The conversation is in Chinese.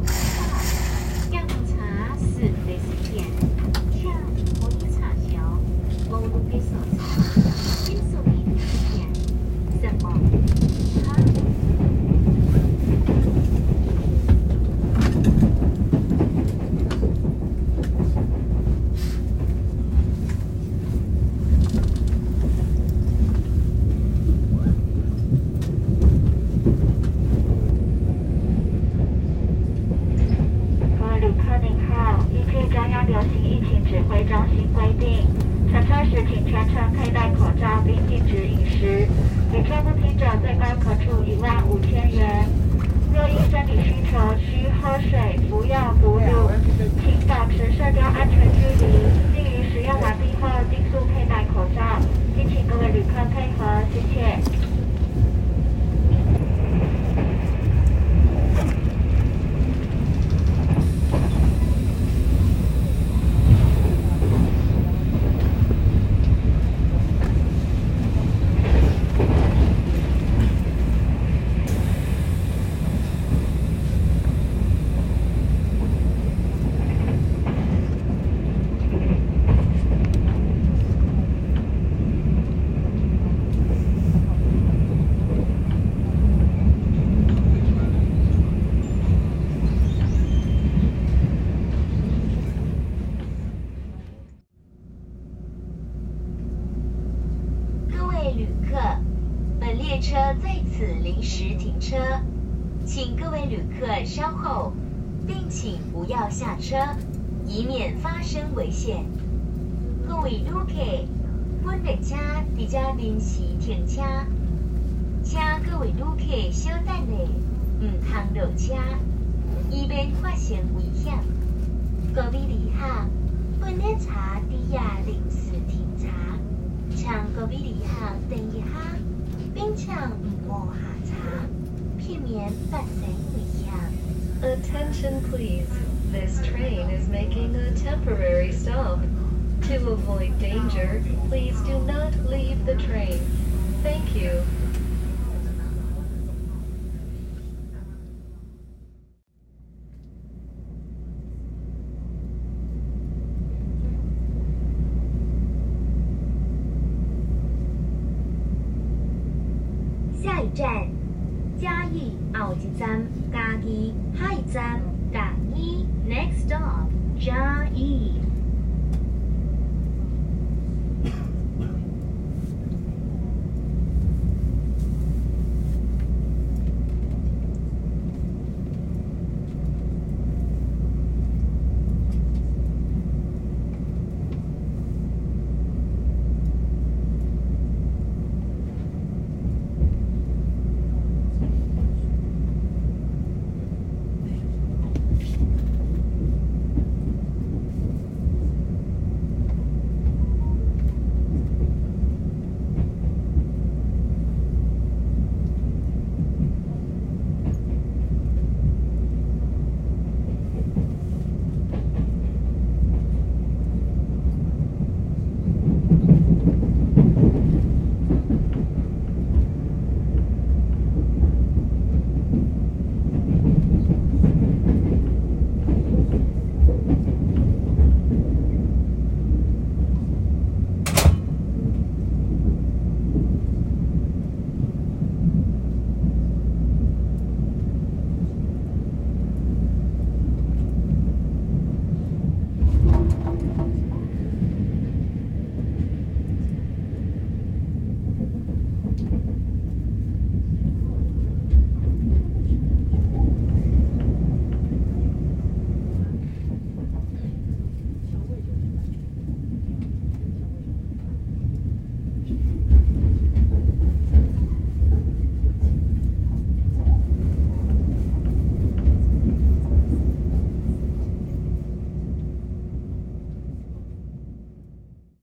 Okay. 规定，乘车时请全程佩戴口罩并禁止饮食，旅客不听者最高可处一万五千元。若因生理需求需喝水、服药、哺乳，请保持社交安全距离，并于使用完毕后迅速佩戴口罩。敬请各位旅。车在此临时停车，请各位旅客稍后，并请不要下车，以免发生危险。各位旅客，本列车即将临时停车，请各位旅客稍等下，唔通落车，以免发生危险。各位旅客，本列车即将临时停车，请各位旅客等一下。Attention, please, this train is making a temporary stop. To avoid danger, please do not leave the train. Thank you. 站，嘉义奥吉站，嘉义下一站，